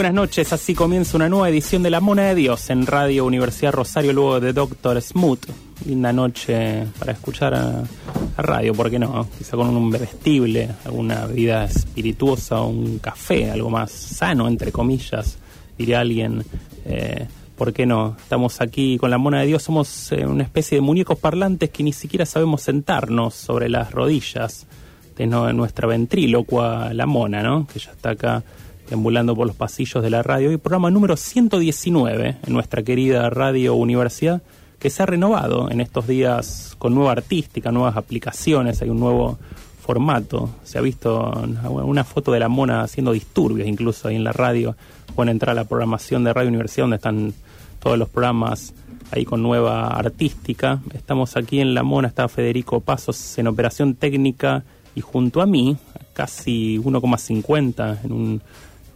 Buenas noches, así comienza una nueva edición de La Mona de Dios en Radio Universidad Rosario, luego de Doctor Smooth. Linda noche para escuchar a, radio, ¿por qué no? Quizá con un bebestible, alguna bebida espirituosa, un café, algo más sano, entre comillas, diría alguien. Eh, ¿Por qué no? Estamos aquí con la mona de Dios, somos eh, una especie de muñecos parlantes que ni siquiera sabemos sentarnos sobre las rodillas de nuestra ventrílocua, la mona, ¿no? Que ya está acá deambulando por los pasillos de la radio. Y programa número 119 en nuestra querida Radio Universidad, que se ha renovado en estos días con nueva artística, nuevas aplicaciones, hay un nuevo formato. Se ha visto una- foto de la mona haciendo disturbios incluso ahí en la radio. Pueden entrar a la programación de Radio Universidad donde están todos los programas ahí con nueva artística. Estamos aquí en La Mona, está Federico Pasos en operación técnica y junto a mí, casi 1,50 en un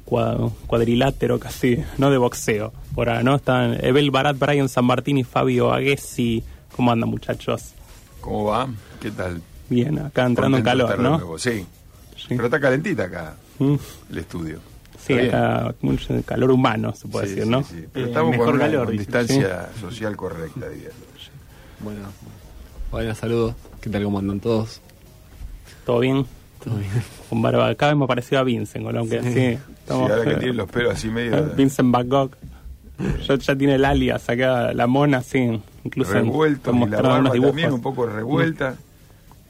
cuadrilátero casi, no de boxeo. Por ahora, ¿no? Están Ebel Barat, Brian San Martín y Fabio Aguesi. ¿Cómo andan, muchachos? ¿Cómo va? ¿Qué tal? Bien, acá entrando en calor, ¿no? nuevo, Sí. Sí. Pero está calentita acá Mm, el estudio. Sí, acá mucho calor humano, se puede Sí, decir, ¿no? sí. Pero Eh, estamos mejor con una calor, con dice. distancia social correcta, diría. Bueno, buenas saludos. ¿Qué tal? ¿Cómo andan todos? ¿Todo bien? Todo bien. Con barba. Vez me pareció a Vincent, con lo que Sí. Sí. Sí, estamos- ahora que tiene los pelos así medio Vincent Van Gogh. Ya, ya tiene el alias acá, la mona, sí. Incluso revueltos está y la mostrando barba unos dibujos. también un poco revuelta.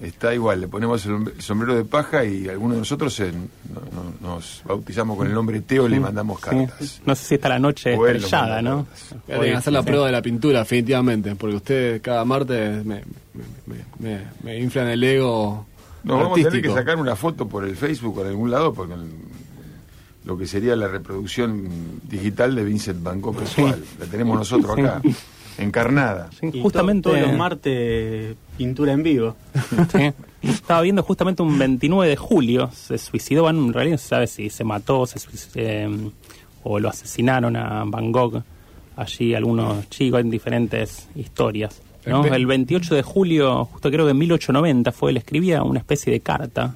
Está igual, le ponemos el sombrero de paja y algunos de nosotros en- no- no- nos bautizamos con el nombre Teo y le mandamos Sí. cartas. No sé si está la noche O estrellada, ¿no? que hacer la Sí. prueba de la pintura, definitivamente, porque ustedes cada martes me, me, me, me- me inflan el ego Nos vamos a tener que artístico. sacar una foto por el Facebook o en algún lado porque lo que sería la reproducción digital de Vincent Van Gogh actual. La tenemos nosotros acá, encarnada. Sí, Y justamente to- todos los martes pintura en vivo. Sí. Estaba viendo justamente un 29 de julio, se suicidó, bueno, en realidad no se sabe si se mató se eh, o lo asesinaron a Van Gogh, allí algunos chicos en diferentes historias. ¿no? El 28 de julio, justo creo que en 1890 fue, él escribía una especie de carta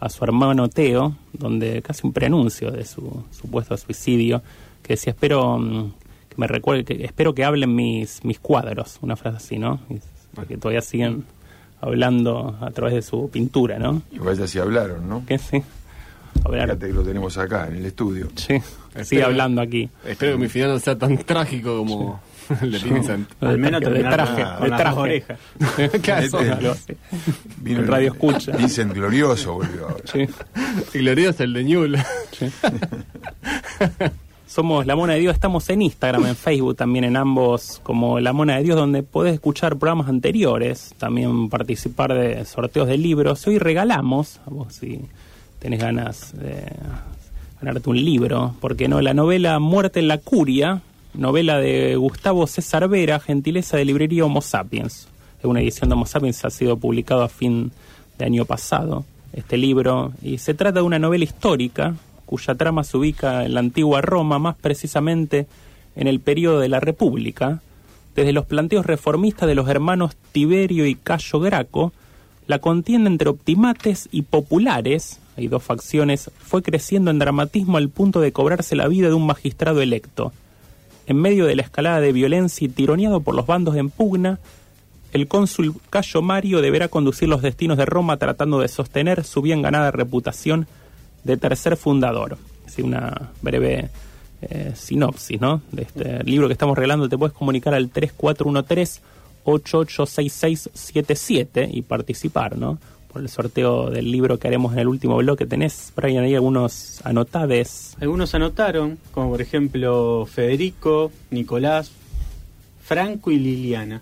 a su hermano Teo, donde casi un preanuncio de su supuesto suicidio, que decía, espero mm, que me recuerde, que, espero que hablen mis, mis cuadros, una frase así, ¿no? Y- Porque todavía siguen hablando a través de su pintura, ¿no? Y vaya si hablaron, ¿no? Que sí. Hablar, Fíjate que lo tenemos acá, en el estudio. sí, Espero- sigue hablando aquí. Espero que mi final no sea tan trágico como el de Vincent. Al menos de terminar traje, con, de con las traje. dos orejas. Claro, Este-. Vino El radio escucha. Vincent Glorioso volvió ahora. Sí. Y glorioso el de Ñul. Somos La Mona de Dios, estamos en Instagram, en Facebook también, en ambos como La Mona de Dios, donde podés escuchar programas anteriores, también participar de sorteos de libros. Hoy regalamos, a vos si tenés ganas de ganarte un libro, porque no, la novela Muerte en la Curia, novela de Gustavo César Vera, gentileza de librería Homo Sapiens. Una edición de Homo Sapiens, ha sido publicado a fin de año pasado este libro, y se trata de una novela histórica cuya trama se ubica en la antigua Roma, más precisamente en el periodo de la República, desde los planteos reformistas de los hermanos Tiberio y Cayo Graco, la contienda entre optimates y populares, hay dos facciones, fue creciendo en dramatismo al punto de cobrarse la vida de un magistrado electo. En medio de la escalada de violencia y tironeado por los bandos en pugna, el cónsul Cayo Mario deberá conducir los destinos de Roma tratando de sostener su bien ganada reputación de tercer fundador. Así una breve eh, sinopsis ¿no? de este libro que estamos regalando. Te puedes comunicar al 3413-886677 y participar ¿no? Por el sorteo del libro que haremos en el último bloque. ¿Tenés, Brian, ahí algunos anotades? Algunos anotaron, como por ejemplo Federico, Nicolás, Franco y Liliana.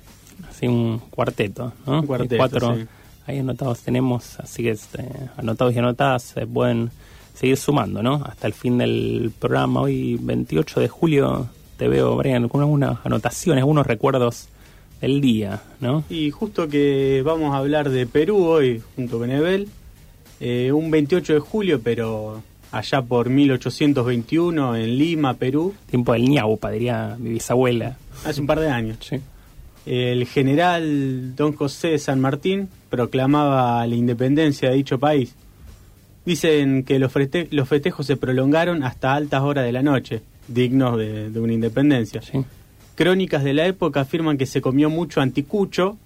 Así un cuarteto, ¿no? Un cuarteto, cuatro sí. ahí anotados tenemos, así que este, anotados y anotadas se pueden seguir sumando, ¿no? Hasta el fin del programa, hoy 28 de julio, te veo, Brian, con algunas anotaciones, algunos recuerdos del día, ¿no? Y justo que vamos a hablar de Perú hoy, junto con Ebel, eh, un 28 de julio, pero allá por 1821, en Lima, Perú, Tiempo del ñaupa, diría mi bisabuela. hace un par de años. Sí. El general don José de San Martín proclamaba la independencia de dicho país. Dicen que los, frete- los festejos se prolongaron hasta altas horas de la noche, dignos de, de una independencia. Sí. Crónicas de la época afirman que se comió mucho anticucho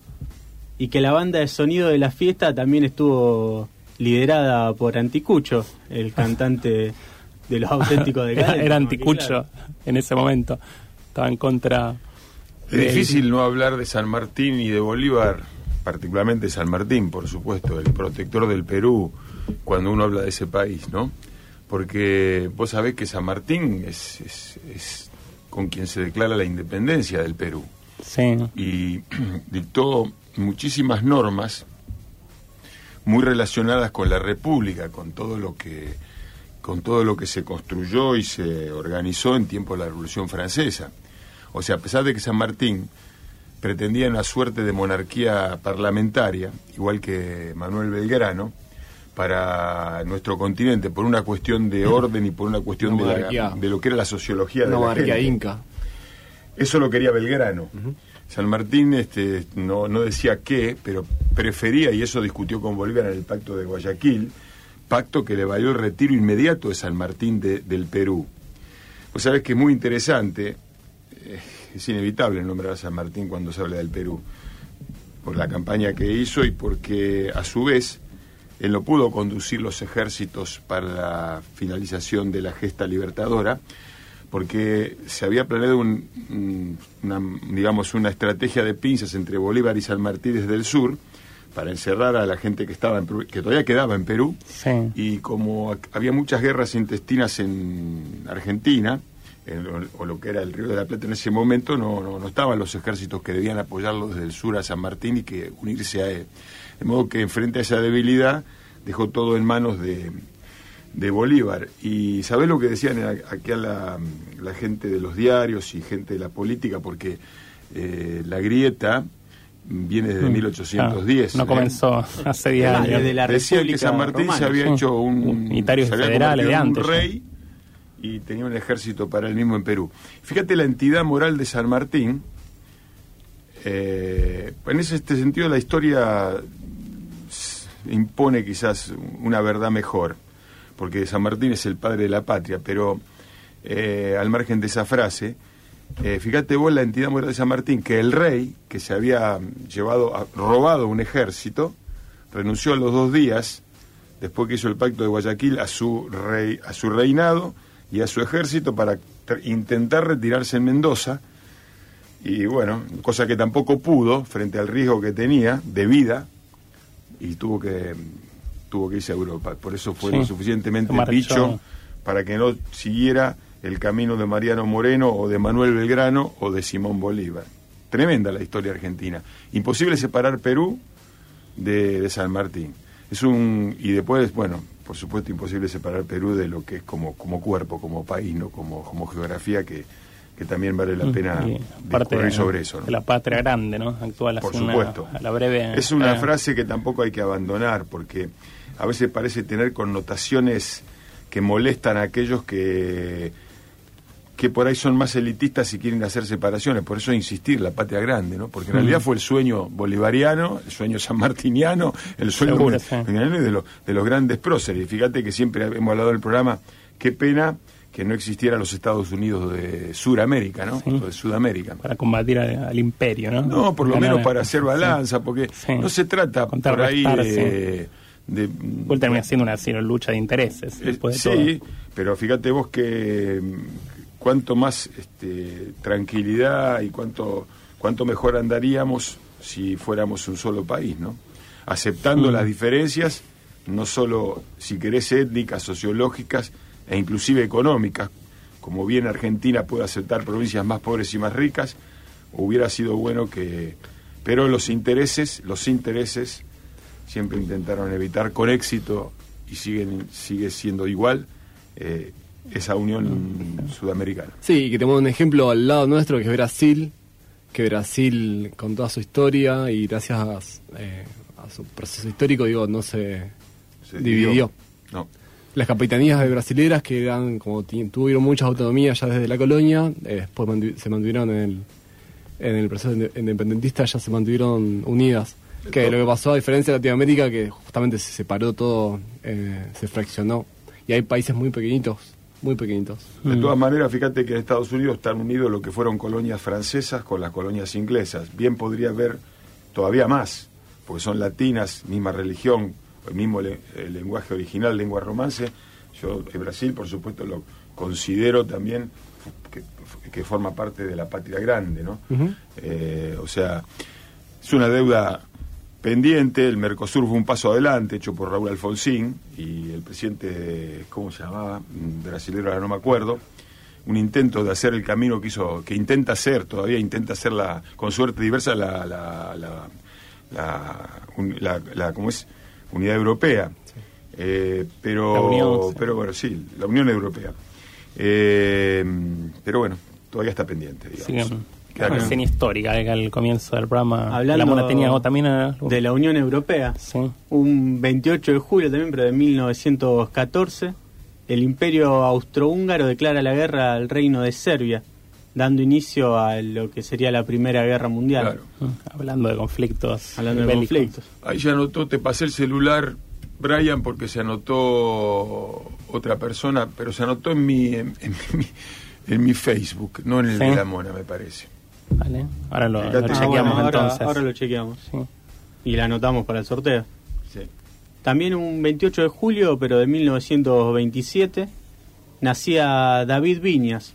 y que la banda de sonido de la fiesta también estuvo liderada por Anticucho, el cantante de los auténticos de Era, era anticucho claro. en ese momento. Estaba en contra. Es difícil no hablar de San Martín y de Bolívar, particularmente San Martín, por supuesto, el protector del Perú, cuando uno habla de ese país, ¿no? Porque vos sabés que San Martín es, es- es con quien se declara la independencia del Perú Sí. y dictó muchísimas normas muy relacionadas con la República, con todo lo que con todo lo que se construyó y se organizó en tiempo de la Revolución Francesa. O sea, a pesar de que San Martín pretendía una suerte de monarquía parlamentaria, igual que Manuel Belgrano, para nuestro continente, por una cuestión de orden y por una cuestión de, la- monarquía. de lo que era la sociología de la gente. inca. Eso lo quería Belgrano. San Martín este, no, no decía qué, pero prefería, y eso discutió con Bolívar en el pacto de Guayaquil, pacto que le valió el retiro inmediato de San Martín de- del Perú. Vos sabés que es muy interesante, eh, es inevitable nombrar a San Martín cuando se habla del Perú, por la campaña que hizo y porque a su vez él no pudo conducir los ejércitos para la finalización de la gesta libertadora, porque se había planeado un- un- una, digamos, una estrategia de pinzas entre Bolívar y San Martín desde el sur para encerrar a la gente que estaba en que todavía quedaba en Perú Sí. y como había muchas guerras intestinas en Argentina en lo- o lo que era el Río de la Plata en ese momento no, no, no estaban los ejércitos que debían apoyarlo desde el sur a San Martín y que unirse a él de modo que frente a esa debilidad dejó todo en manos de de Bolívar. Y ¿sabés lo que decían aquí a la, la gente de los diarios y gente de la política? Porque eh, la grieta viene desde Mm, 1810. claro, no ¿eh? comenzó hace 10 Ah, años. desde la Decía que San Martín Romana. se había Sí. hecho un Unitarios se había federales de antes, un ya. rey y tenía un ejército para él mismo en Perú. Fíjate la entidad moral de San Martín. eh, en ese este sentido la historia impone quizás una verdad mejor, porque San Martín es el padre de la patria, pero eh, al margen de esa frase, eh, fíjate vos la entidad moral de San Martín, que el rey, que se había llevado, robado un ejército, renunció a los dos días, después que hizo el pacto de Guayaquil, a su, rey, a su reinado y a su ejército para intentar retirarse en Mendoza. Y bueno, cosa que tampoco pudo frente al riesgo que tenía de vida y tuvo que tuvo que irse a Europa. Por eso fue Sí, lo suficientemente bicho para que no siguiera el camino de Mariano Moreno o de Manuel Belgrano o de Simón Bolívar. Tremenda la historia argentina. Imposible separar Perú de, de San Martín. Es un y después, bueno, por supuesto imposible separar Perú de lo que es como como cuerpo, como país, no como como geografía que, que también vale la pena Mm, aparte discurrir de, sobre eso. ¿no? de la patria grande, ¿no? Actual Por una- supuesto. a la breve. Es una eh, frase que tampoco hay que abandonar porque a veces parece tener connotaciones que molestan a aquellos que que por ahí son más elitistas y quieren hacer separaciones. Por eso insistir, la patria grande, ¿no? Porque en realidad fue el sueño bolivariano, el sueño sanmartiniano, el sueño Seguro, sí. de, los, de los grandes próceres. Fíjate que siempre hemos hablado del programa, qué pena que no existieran los Estados Unidos de Suramérica, ¿no? Sí. O de Sudamérica. Para combatir al, al imperio, ¿no? No, por lo Ganar- menos para hacer sí. balanza, porque Sí. no se trata por ahí de... de- Igual termina siendo una así, lucha de intereses. eh, después de sí, todo. pero fíjate vos que mm, cuanto más este, tranquilidad y cuánto, cuánto mejor andaríamos si fuéramos un solo país, ¿no? Aceptando las diferencias, no solo, si querés, étnicas, sociológicas e inclusive económicas, como bien Argentina puede aceptar provincias más pobres y más ricas, hubiera sido bueno que... Pero los intereses, los intereses siempre intentaron evitar con éxito y siguen sigue siendo igual eh, esa unión sudamericana. Sí, que tenemos un ejemplo al lado nuestro que es Brasil, que Brasil con toda su historia y gracias eh, a su proceso histórico, digo, no se, Se dividió. No. Las capitanías de brasileras que eran como tuvieron muchas autonomías ya desde la colonia, eh, después mantu- se mantuvieron en el, en el proceso inde- independentista, ya se mantuvieron unidas. Que lo que pasó a diferencia de Latinoamérica, que justamente se separó todo, eh, se fraccionó. Y hay países muy pequeñitos, muy pequeñitos. De Mm. todas maneras, fíjate que en Estados Unidos están unidos lo que fueron colonias francesas con las colonias inglesas. Bien podría haber todavía más, porque son latinas, misma religión, el mismo le- el lenguaje original, lengua romance. Yo, eh, Brasil, por supuesto, lo considero también que, que forma parte de la patria grande, ¿no? Eh, o sea, es una deuda pendiente, el Mercosur fue un paso adelante hecho por Raúl Alfonsín y el presidente, ¿cómo se llamaba? Mm, Brasilero, ahora no me acuerdo. Un intento de hacer el camino que hizo, que intenta hacer, todavía intenta hacer la, con suerte diversa la, la, la, la, un- la- la- ¿cómo es? Unidad Europea. Eh, pero, La Unión, sí. pero bueno, sí, la Unión Europea. Eh, pero bueno, todavía está pendiente, digamos. Queda una claro. escena histórica que al comienzo del programa Hablando la mona tenía también eh, de la Unión Europea. sí. Un 28 de julio también, pero de 1914, el Imperio Austrohúngaro declara la guerra al Reino de Serbia, dando inicio a lo que sería la Primera Guerra Mundial. Claro. Mm, hablando de conflictos Hablando de conflictos. Ahí ya anotó, te pasé el celular, Brian, porque se anotó otra persona, pero se anotó en mi, en, en mi, en mi Facebook, no en el Sí. de la mona, me parece. Vale. ahora lo, Ah, Ah, chequeamos bueno, ahora, entonces ahora lo chequeamos. Sí. Y la anotamos para el sorteo. Sí. También un 28 de julio, pero de 1927, nacía David Viñas,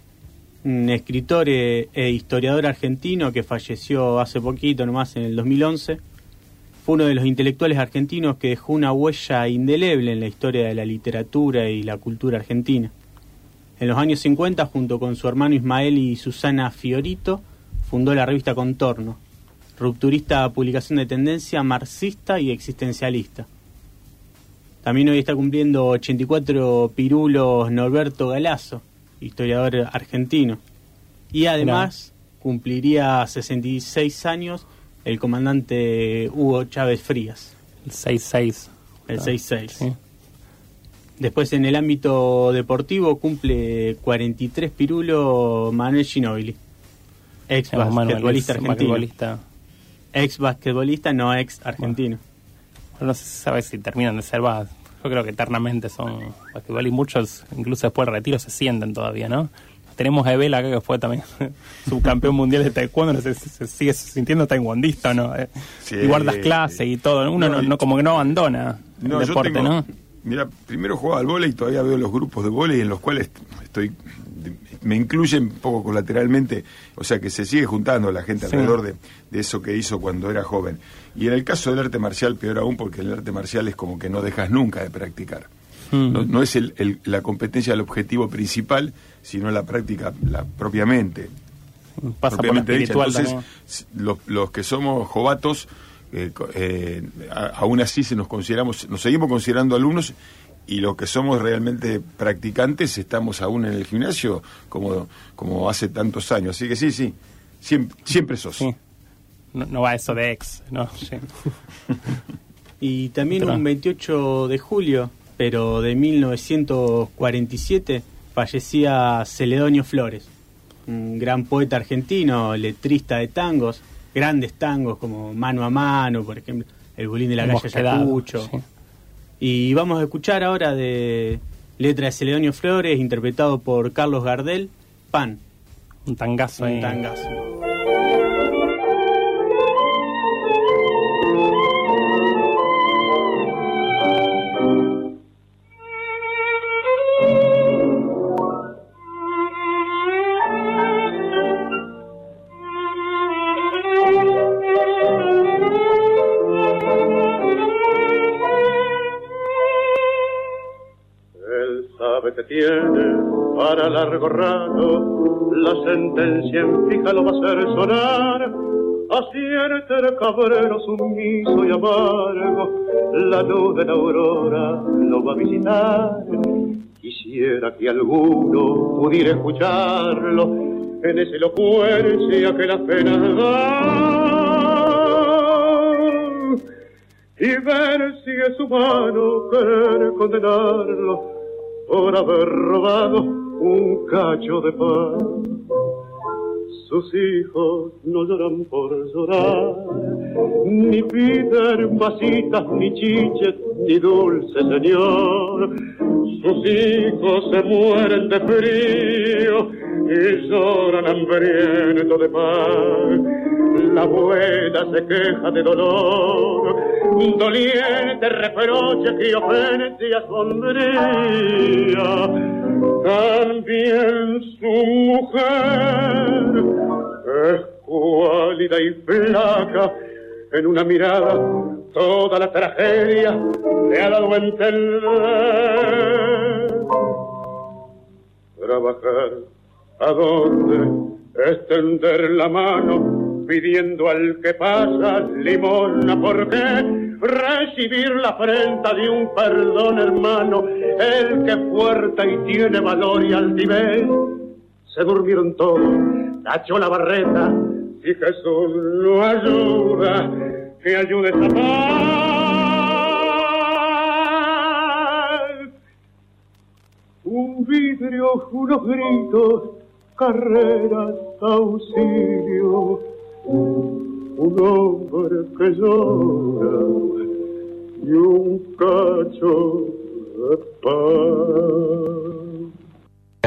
un escritor e, e historiador argentino que falleció hace poquito, nomás en el 2011. Fue uno de los intelectuales argentinos que dejó una huella indeleble en la historia de la literatura y la cultura argentina. En los años 50, junto con su hermano Ismael y Susana Fiorito, fundó la revista Contorno, rupturista publicación de tendencia marxista y existencialista. También hoy está cumpliendo 84 pirulos Norberto Galazo, historiador argentino. Y además cumpliría 66 años el comandante Hugo Chávez Frías. El 6-6. El 6-6. Sí. Después en el ámbito deportivo cumple 43 pirulos Manuel Ginóbili. Ex basquetbolista argentino. basquetbolista. Ex basquetbolista, no ex argentino. No se sabe si terminan de ser va, Yo creo que eternamente son basquetbol y muchos, incluso después del retiro, se sienten todavía, ¿no? Tenemos a Ebel acá que fue también subcampeón mundial de taekwondo, no sé si se sigue sintiendo taekwondista, ¿no? Sí. y guardas clases y todo. Uno no, No, como que no abandona No, el yo deporte, tengo- ¿no? Mira, primero jugaba al vóley y todavía veo los grupos de vóley en los cuales estoy me incluyen un poco colateralmente, o sea que se sigue juntando la gente Sí. alrededor de, de eso que hizo cuando era joven. Y en el caso del arte marcial, peor aún, porque el arte marcial es como que no dejas nunca de practicar. Mm. No, no es el- el- la competencia el objetivo principal, sino la práctica la, propiamente. Pasa por propiamente dicha. espiritual Entonces, los, los que somos jovatos, eh, eh, a- aún así se nos consideramos, nos seguimos considerando alumnos y los que somos realmente practicantes estamos aún en el gimnasio como, como hace tantos años. Así que sí, sí, siempre, siempre sos. Sí. No, no va eso de ex, ¿no? Sí. Y también un 28 de julio, pero de 1947, fallecía Celedonio Flores, un gran poeta argentino, letrista de tangos, grandes tangos como Mano a Mano, por ejemplo, El Bulín de la Hemos calle quedado, Ayacucho. sí. Y vamos a escuchar ahora de letra de Celedonio Flores, interpretado por Carlos Gardel, Pan, Un tangazo un tangazo. Largo rato, la sentencia en fija lo va a hacer sonar. Acierte el cabrero sumiso y amargo, la luz de la aurora lo va a visitar. Quisiera que alguno pudiera escucharlo en esa elocuencia que las penas dan y ver si es humano querer condenarlo por haber robado un cacho de pan. Sus hijos no lloran por llorar, ni piden vasitas, ni chiches, ni dulce señor. Sus hijos se mueren de frío y lloran hambrientos de pan. La abuela se queja de dolor, doliente reproche que ofende a sombría. También su mujer es cuálida y flaca, en una mirada toda la tragedia le ha dado a entender. Trabajar a dónde extender la mano pidiendo al que pasa limosna ¿por qué? recibir la afrenta de un perdón hermano el que fuerte y tiene valor y altivez. Se durmieron todos tachó la barreta si Jesús lo ayuda que ayude esa paz. Un vidrio, unos gritos, carreras, auxilio, un hombre que llora y un cacho de pan.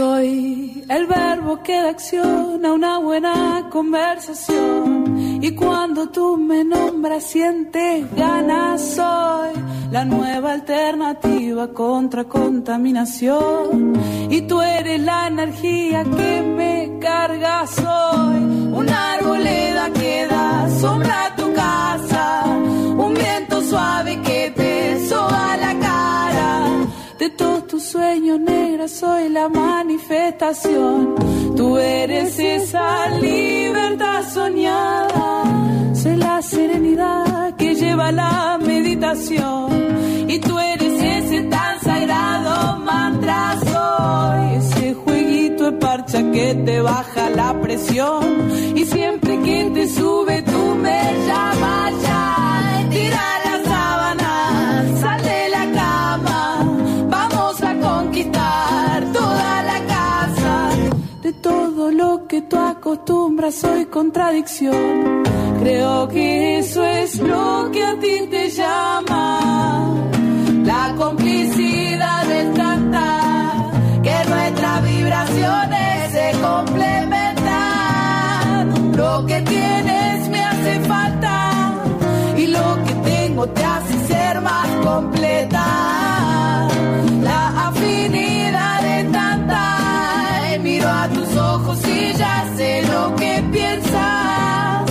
Soy el verbo que da acción a una buena conversación Y cuando tú me nombras sientes ganas, soy la nueva alternativa contra contaminación. Y tú eres la energía que me carga, soy una arboleda que da sombra a tu casa, un viento suave que te soba. De todos tus sueños negros soy la manifestación. Tú eres esa libertad soñada. Soy la serenidad que lleva la meditación. Y tú eres ese tan sagrado mantra. Soy ese jueguito de parcha que te baja la presión. Y siempre que te sube, tú me llamas. Acostumbras, soy contradicción. Creo que eso es lo que a ti te llama. La complicidad de tanta que nuestras vibraciones se complementan. Lo que tienes me hace falta y lo que tengo te hace ser más completa. Que piensas.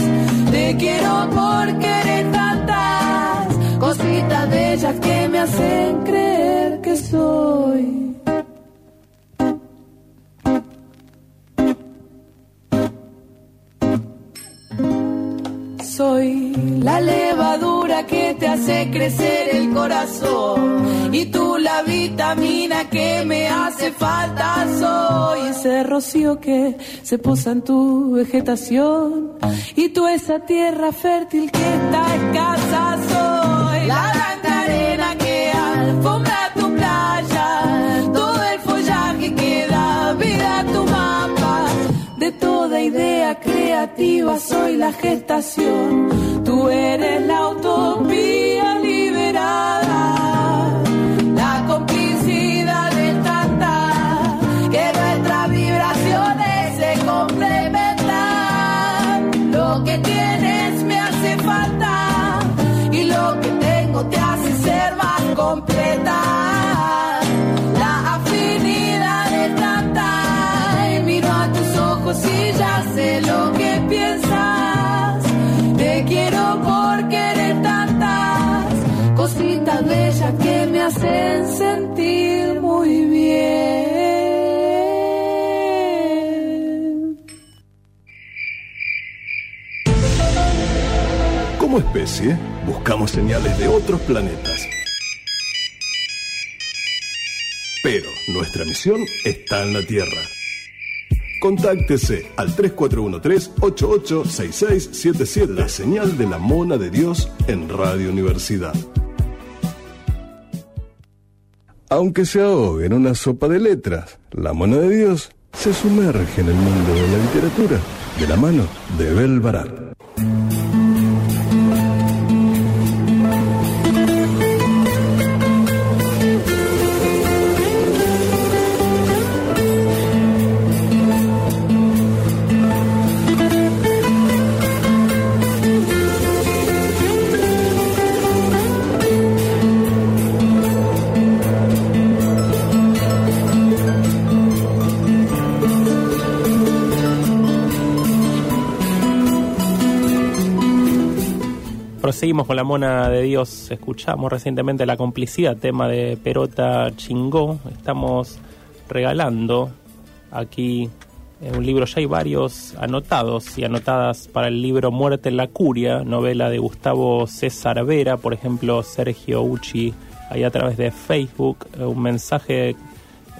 Te quiero porque eres tantas cositas bellas que me hacen creer que soy. Soy la levadura que te hace crecer el corazón y tú la vitamina que me hace falta. Soy ese rocío que se posa en tu vegetación y tú esa tierra fértil que está escasa. Soy la blanca arena que alfombra creativa soy la gestación. Tú eres la utopía hacen sentir muy bien. Como especie, buscamos señales de otros planetas. Pero nuestra misión está en la Tierra. Contáctese al 3413-886677, la señal de la mona de Dios en Radio Universidad. Aunque se ahogue en una sopa de letras, la mona de Dios se sumerge en el mundo de la literatura de la mano de Bel Barat. Proseguimos con la mona de Dios. Escuchamos recientemente la complicidad, tema de Perota Chingó. Estamos regalando aquí un libro. Ya hay varios anotados y anotadas para el libro Muerte en la Curia, novela de Gustavo César Vera, por ejemplo, Sergio Uchi, ahí a través de Facebook, eh, un mensaje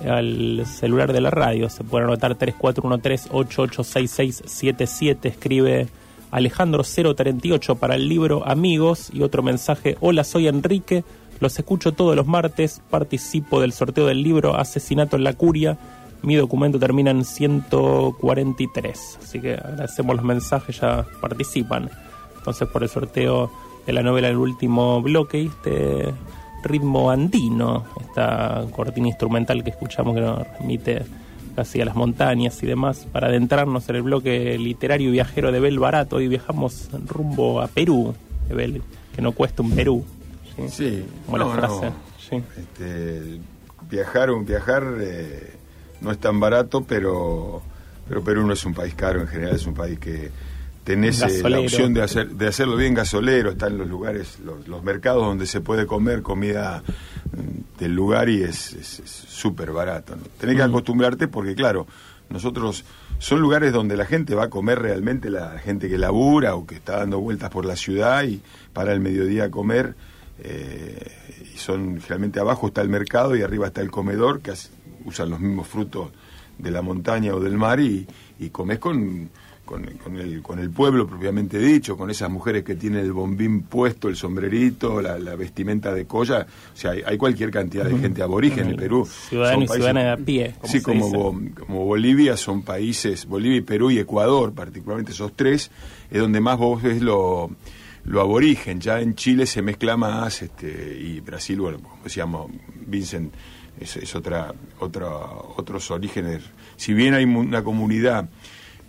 al celular de la radio. Se puede anotar 3413-886677. Escribe Alejandro 038 para el libro Amigos y otro mensaje, hola soy Enrique, los escucho todos los martes, participo del sorteo del libro Asesinato en la Curia, mi documento termina en 143, así que agradecemos los mensajes, ya participan. Entonces por el sorteo de la novela El último bloque, este ritmo andino, esta cortina instrumental que escuchamos que nos remite hacia las montañas y demás, para adentrarnos en el bloque literario y viajero de Bel Barato. Hoy viajamos rumbo a Perú, Bel, que no cuesta un Perú. Sí, Como la no, frase. no. Sí. Este, viajar, un viajar eh, no es tan barato, pero, pero Perú no es un país caro, en general es un país que tenés eh, la opción de, hacer, de hacerlo bien gasolero, están los lugares, los, los mercados donde se puede comer comida mm, del lugar y es súper barato. ¿no? Tenés que acostumbrarte porque, claro, nosotros son lugares donde la gente va a comer realmente, la gente que labura o que está dando vueltas por la ciudad y para el mediodía a comer. eh, y son generalmente abajo está el mercado y arriba está el comedor, que usan los mismos frutos de la montaña o del mar y, y comes con, con, con el, con el pueblo propiamente dicho, con esas mujeres que tienen el bombín puesto, el sombrerito, la, la vestimenta de colla. O sea, hay, hay cualquier cantidad de gente aborigen en Perú. Ciudadano Son y países- ciudadana de a pie. Sí, como, como Bolivia son países, Bolivia y Perú y Ecuador, particularmente esos tres, es donde más vos ves lo, lo aborigen. Ya en Chile se mezcla más, este, y Brasil, bueno, como decíamos, Vincent, es, es otra, otra, otros orígenes. Si bien hay una comunidad,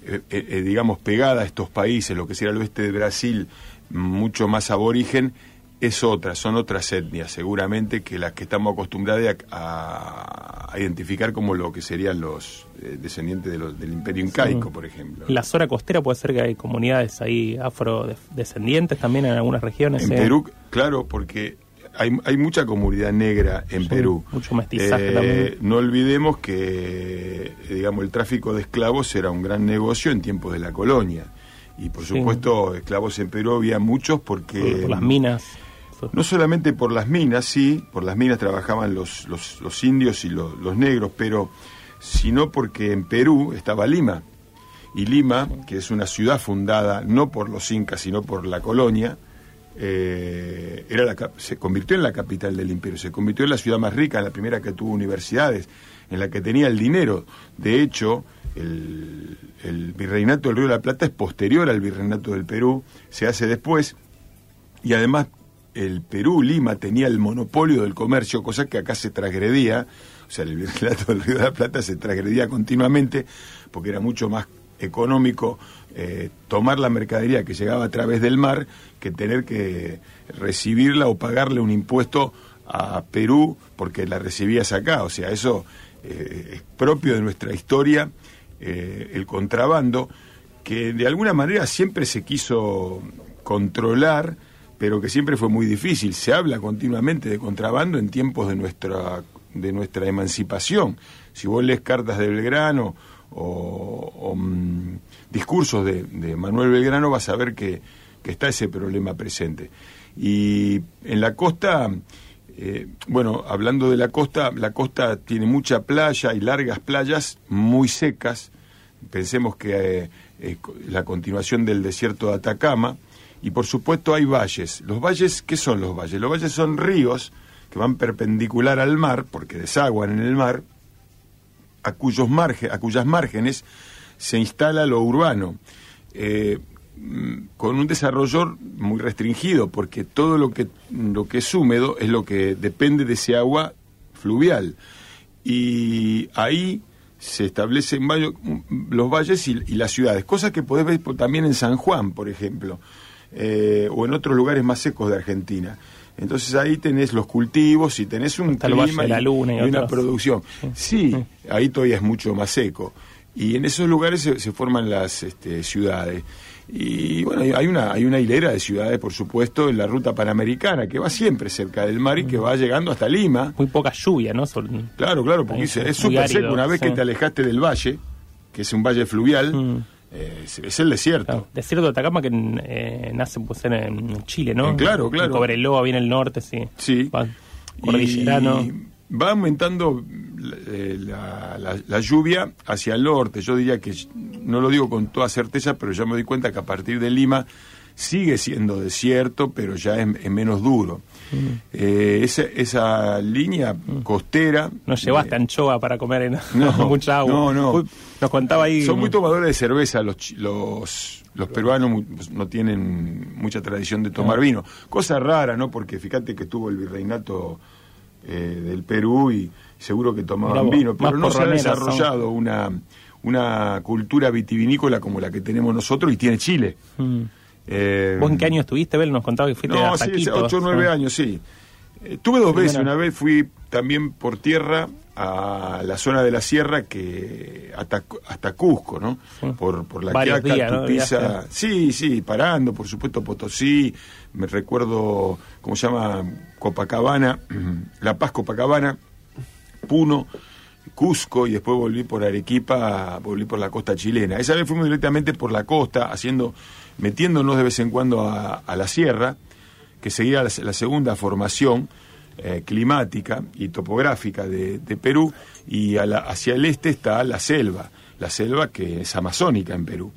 eh, eh, eh, digamos, pegada a estos países, lo que sería el oeste de Brasil, mucho más aborigen, es otra, son otras etnias, seguramente, que las que estamos acostumbrados a, a identificar como lo que serían los eh, descendientes de los- del imperio incaico, Sí. por ejemplo. La zona costera puede ser que hay comunidades ahí afrodescendientes también en algunas regiones. En. Perú, claro, porque hay, hay mucha comunidad negra en Sí, Perú. mucho mestizaje Eh, también. No olvidemos que, eh, digamos, el tráfico de esclavos era un gran negocio en tiempos de la colonia. Y por Sí. supuesto, esclavos en Perú había muchos porque... por las minas. No solamente por las minas, sí, por las minas trabajaban los, los, los indios y los, los negros, pero sino porque en Perú estaba Lima. Y Lima, que es una ciudad fundada no por los incas, sino por la colonia, eh, era se convirtió en la capital del imperio, se convirtió en la ciudad más rica, en la primera que tuvo universidades, en la que tenía el dinero. De hecho, el, el virreinato del Río de la Plata es posterior al virreinato del Perú, se hace después, y además el Perú, Lima, tenía el monopolio del comercio, cosa que acá se transgredía, o sea, el virreinato del Río de la Plata se transgredía continuamente, porque era mucho más económico eh, tomar la mercadería que llegaba a través del mar que tener que recibirla o pagarle un impuesto a Perú porque la recibías acá. O sea, eso eh, es propio de nuestra historia, eh, el contrabando, que de alguna manera siempre se quiso controlar, pero que siempre fue muy difícil. Se habla continuamente de contrabando en tiempos de nuestra, de nuestra emancipación. Si vos lees cartas de Belgrano o, mm, discursos de, Manuel Belgrano, vas a ver que, está ese problema presente. Y en la costa, eh, bueno, hablando de la costa, la costa tiene mucha playa y largas playas muy secas. Pensemos que eh, la continuación del desierto de Atacama. Y por supuesto hay valles. Los valles, ¿qué son los valles? Los valles son ríos que van perpendicular al mar, porque desaguan en el mar, a, cuyos marge- a cuyas márgenes se instala lo urbano. Eh, con un desarrollo muy restringido, porque todo lo que, lo que es húmedo es lo que depende de ese agua fluvial. Y ahí se establecen vallo- los valles y, y las ciudades, cosas que podés ver también en San Juan, por ejemplo, eh, o en otros lugares más secos de Argentina. Entonces ahí tenés los cultivos y tenés un Valle clima de la Luna y y una producción. Sí, ahí todavía es mucho más seco. Y en esos lugares se, se forman las este, ciudades. Y bueno, hay una, hay una hilera de ciudades, por supuesto, en la ruta panamericana, que va siempre cerca del mar y que va llegando hasta Lima. Muy poca lluvia, ¿no? Claro, claro, porque es súper seco. Una vez sí. que te alejaste del valle, que es un valle fluvial, eh, es, es el desierto. Desierto de Atacama que eh, nace pues, en, en Chile, ¿no? Eh, claro, claro. En Cobreloa, viene el norte, sí. Sí. Va- Cordillerano. Y va aumentando eh, la, la- la lluvia hacia el norte. Yo diría que, no lo digo con toda certeza, pero ya me doy cuenta que a partir de Lima sigue siendo desierto, pero ya es, es menos duro. Eh, esa, esa línea costera... No llevaste anchoa para comer en No, mucha agua. no, no. Uy, nos contaba ahí. Son muy tomadores de cerveza los, los, los peruanos, pues, no tienen mucha tradición de tomar vino. Cosa rara, ¿no? Porque fíjate que tuvo el virreinato eh, del Perú y seguro que tomaban vos, vino, pero no se ha son. desarrollado una, una cultura vitivinícola como la que tenemos nosotros y tiene Chile. Mm. Eh, ¿Vos en qué año estuviste, Bel? Nos contaba que fuiste no, a sí, Taquitos. 8 o 9 Ah. años, sí. Eh, tuve dos veces. Una vez fui también por tierra a la zona de la sierra que hasta, hasta Cusco, ¿no? Por, por la Varios Quiaca, días. Tupiza. Sí, sí, parando, por supuesto, Potosí. Me recuerdo, ¿cómo se llama? Copacabana, La Paz, Copacabana, Puno. Cusco y después volví por Arequipa, volví por la costa chilena. Esa vez fuimos directamente por la costa, haciendo, metiéndonos de vez en cuando a, a la sierra, que seguía la, la segunda formación eh, climática y topográfica de, de Perú, y a la- hacia el este está la selva, la selva que es amazónica en Perú,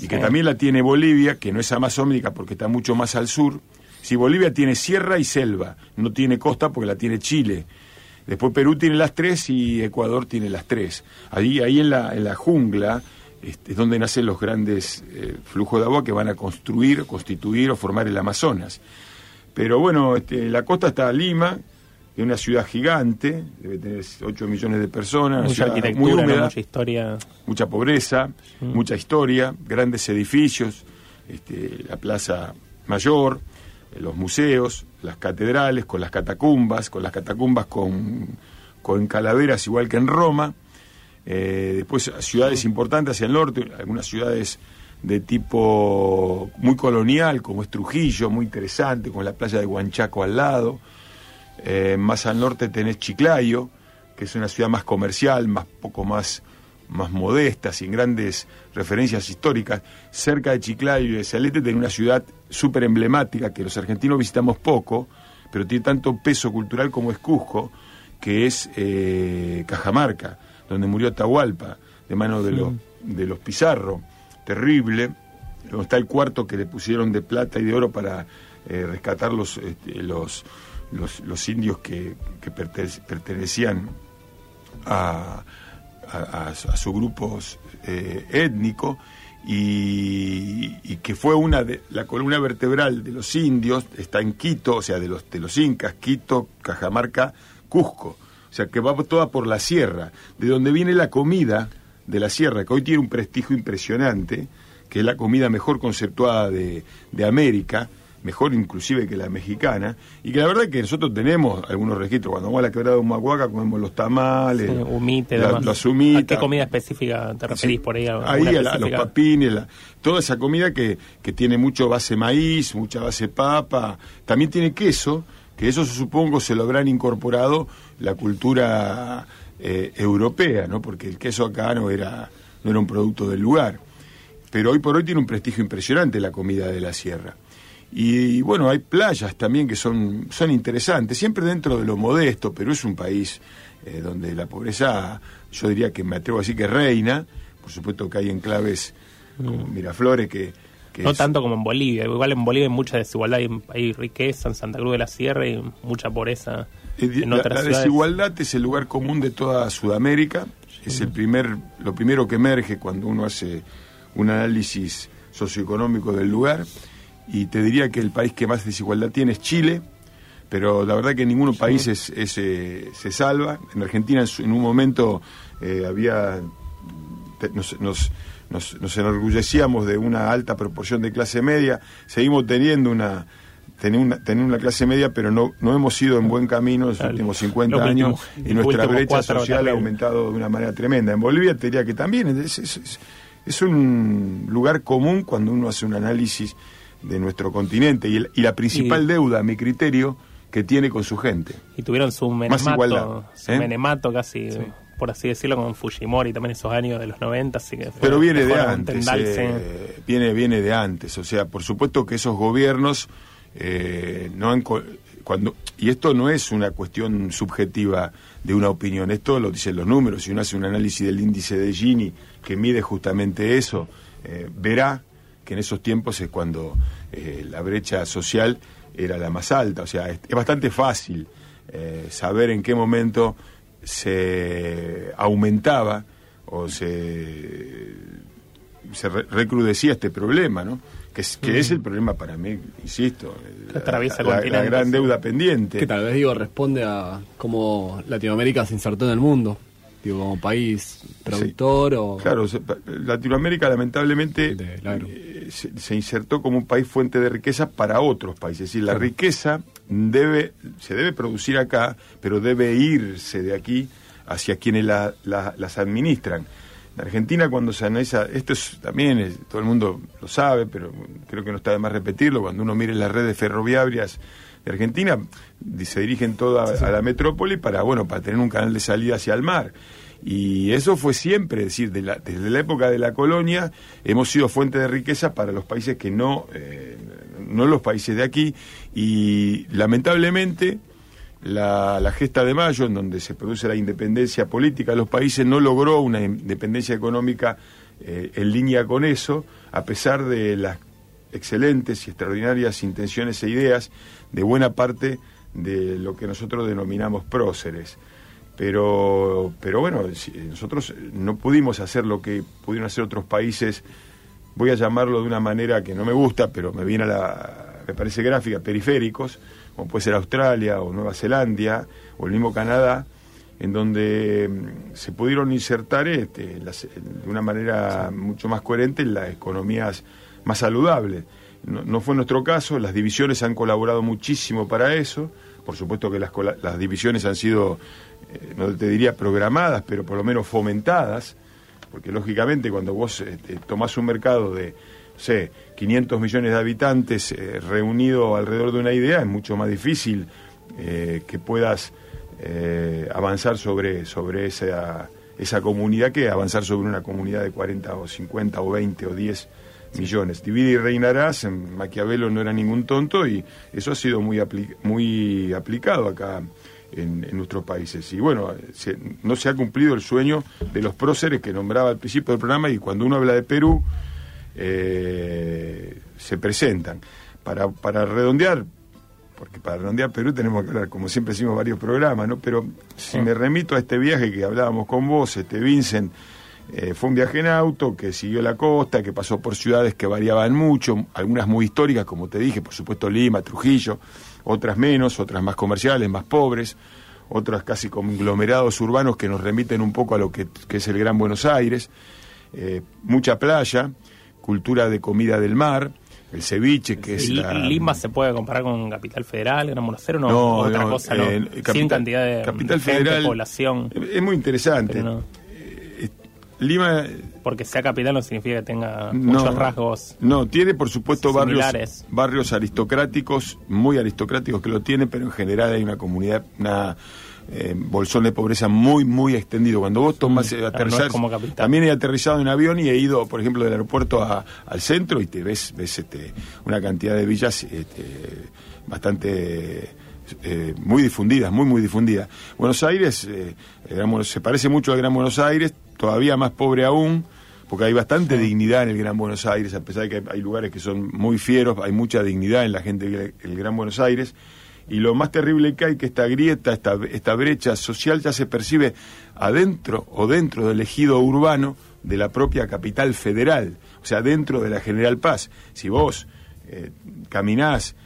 y que también la tiene Bolivia, que no es amazónica porque está mucho más al sur. Si Bolivia tiene sierra y selva, no tiene costa porque la tiene Chile. Después Perú tiene las tres y Ecuador tiene las tres. Ahí, ahí en, la, en la jungla este, es donde nacen los grandes eh, flujos de agua que van a construir, constituir o formar el Amazonas. Pero bueno, este, la costa está Lima, que es una ciudad gigante, debe tener 8 millones de personas, Mucha arquitectura, muy ¿no? mucha historia. mucha pobreza, Mm. mucha historia, grandes edificios, este, la Plaza Mayor, los museos, las catedrales, con las catacumbas, con las catacumbas con, con calaveras igual que en Roma. Eh, después ciudades importantes hacia el norte, algunas ciudades de tipo muy colonial, como es Trujillo, muy interesante, con la playa de Huanchaco al lado. Eh, más al norte tenés Chiclayo, que es una ciudad más comercial, más poco más, más modesta, sin grandes referencias históricas. Cerca de Chiclayo y de Salete tenés una ciudad súper emblemática que los argentinos visitamos poco, pero tiene tanto peso cultural como es Cusco, que es eh, Cajamarca, donde murió Atahualpa, de mano de, los, de los Pizarro, terrible, donde está el cuarto que le pusieron de plata y de oro para eh, rescatar los, este, los, los, los indios que, que perte- pertenecían a, a, a- a su grupo eh, étnico y, y que fue una de la columna vertebral de los indios está en Quito, o sea, de los de los incas, Quito, Cajamarca, Cusco, o sea, que va toda por la sierra, de donde viene la comida de la sierra, que hoy tiene un prestigio impresionante, que es la comida mejor conceptuada de, de América, mejor inclusive que la mexicana, y que la verdad que nosotros tenemos algunos registros, cuando vamos a la quebrada de Humahuaca comemos los tamales, Sí, humite, la- las humitas. ¿A qué comida específica te referís por ahí? Ahí ¿Alguna a, la- a los papines, la- toda esa comida que, que tiene mucho base maíz, mucha base papa, también tiene queso, que eso supongo se lo habrán incorporado la cultura eh, europea, ¿no? Porque el queso acá no era, no era un producto del lugar. Pero hoy por hoy tiene un prestigio impresionante la comida de la sierra. Y, bueno, hay playas también que son, son interesantes, siempre dentro de lo modesto, pero es un país eh, donde la pobreza, yo diría que me atrevo a decir que reina, por supuesto que hay enclaves como Miraflores que... que Mm. No es- tanto como en Bolivia. Igual en Bolivia hay mucha desigualdad, hay, hay riqueza en Santa Cruz de la Sierra y mucha pobreza Eh, en la, otras la ciudades. desigualdad es el lugar común de toda Sudamérica, es el primer, lo primero que emerge cuando uno hace un análisis socioeconómico del lugar, y te diría que el país que más desigualdad tiene es Chile, pero la verdad que ningún país es, es, eh, se salva. En Argentina en, su- en un momento eh, había nos, nos, nos, nos enorgullecíamos de una alta proporción de clase media, seguimos teniendo una teniendo una, teniendo una clase media, pero no, no hemos ido en buen camino en los Claro. últimos 50 Los años y nuestra brecha social ha aumentado de una manera tremenda. En Bolivia te diría que también es- es- es un lugar común cuando uno hace un análisis de nuestro continente y, el- y la principal Y- deuda, a mi criterio, que tiene con su gente. Y tuvieron su Más igualdad, menemato, su ¿eh? menemato casi, por así decirlo, con Fujimori también esos años de los 90, así que fue Pero viene de antes, eh, viene, viene de antes. O sea, por supuesto que esos gobiernos eh, no han... Cuando, y esto no es una cuestión subjetiva de una opinión, esto lo dicen los números. Si uno hace un análisis del índice de Gini que mide justamente eso, eh, verá que en esos tiempos es cuando eh, la brecha social era la más alta. O sea, es, es bastante fácil eh, saber en qué momento se aumentaba o se se re- recrudecía este problema, ¿no? Que es, que es el problema para mí, insisto, Que atraviesa la, la gran deuda pendiente. Que tal vez, digo, responde a cómo Latinoamérica se insertó en el mundo. Digo, como país productor o... Claro, Latinoamérica lamentablemente se, se insertó como un país fuente de riqueza para otros países. Es decir, la riqueza debe, se debe producir acá, pero debe irse de aquí hacia quienes la- la- las administran. En Argentina cuando se analiza, esto es, también es- todo el mundo lo sabe, pero creo que no está de más repetirlo, cuando uno mire las redes ferroviarias de Argentina, se dirigen toda a la metrópoli para, bueno, para tener un canal de salida hacia el mar. Y eso fue siempre, es decir, de la- desde la época de la colonia hemos sido fuente de riqueza para los países que no, eh, no los países de aquí. Y lamentablemente la, gesta de mayo, en donde se produce la independencia política de los países, no logró una independencia económica eh, en línea con eso, a pesar de las excelentes y extraordinarias intenciones e ideas de buena parte de lo que nosotros denominamos próceres. Pero, pero bueno, nosotros no pudimos hacer lo que pudieron hacer otros países, voy a llamarlo de una manera que no me gusta, pero me viene a la, me parece gráfica, periféricos, como puede ser Australia o Nueva Zelanda o el mismo Canadá, en donde mm, se pudieron insertar este, de una manera mucho más coherente en las economías más saludables. No fue nuestro caso, las divisiones han colaborado muchísimo para eso, por supuesto que las, las divisiones han sido, eh, no te diría programadas, pero por lo menos fomentadas, porque lógicamente cuando vos este, tomás un mercado de, no sé, 500 millones de habitantes eh, reunido alrededor de una idea, es mucho más difícil eh, que puedas eh, avanzar sobre, sobre esa, esa comunidad que avanzar sobre una comunidad de 40 o 50 o 20 o 10 millones. Divide y reinarás, en Maquiavelo no era ningún tonto y eso ha sido muy, apli- muy aplicado acá en, en nuestros países. Y bueno, se- no se ha cumplido el sueño de los próceres que nombraba al principio del programa y cuando uno habla de Perú eh, se presentan. Para, para redondear, porque para redondear Perú tenemos que hablar, como siempre hicimos varios programas, ¿no? Pero si me remito a este viaje que hablábamos con vos, este Vincent, eh, fue un viaje en auto que siguió la costa, que pasó por ciudades que variaban mucho, algunas muy históricas, como te dije, por supuesto Lima, Trujillo, otras menos, otras más comerciales, más pobres, otras casi conglomerados urbanos que nos remiten un poco a lo que, que es el Gran Buenos Aires, eh, mucha playa, cultura de comida del mar, el ceviche, que es ¿Y la... Lima se puede comparar con Capital Federal, Gran Buenos Aires? No, No, otra no, cosa, no. eh, Sin cantidad de Capital gente, Federal- población. Es muy interesante. Lima Porque sea capital no significa que tenga No. muchos rasgos. No, tiene por supuesto barrios, Similares. barrios aristocráticos, muy aristocráticos que lo tienen, pero en general hay una comunidad, una eh, bolsón de pobreza muy, muy extendido. Cuando vos tomás Mm, no también he aterrizado en avión y he ido, por ejemplo, del aeropuerto a- al centro y te ves, ves este, una cantidad de villas este, bastante eh, muy difundidas, muy, muy difundidas. Buenos Aires, eh, se parece mucho al Gran Buenos Aires, todavía más pobre aún, porque hay bastante dignidad en el Gran Buenos Aires, a pesar de que hay, lugares que son muy fieros, hay mucha dignidad en la gente del el Gran Buenos Aires. Y lo más terrible que hay que esta grieta, esta, esta brecha social ya se percibe adentro o dentro del ejido urbano de la propia capital federal, o sea, dentro de la General Paz. Si vos eh, caminás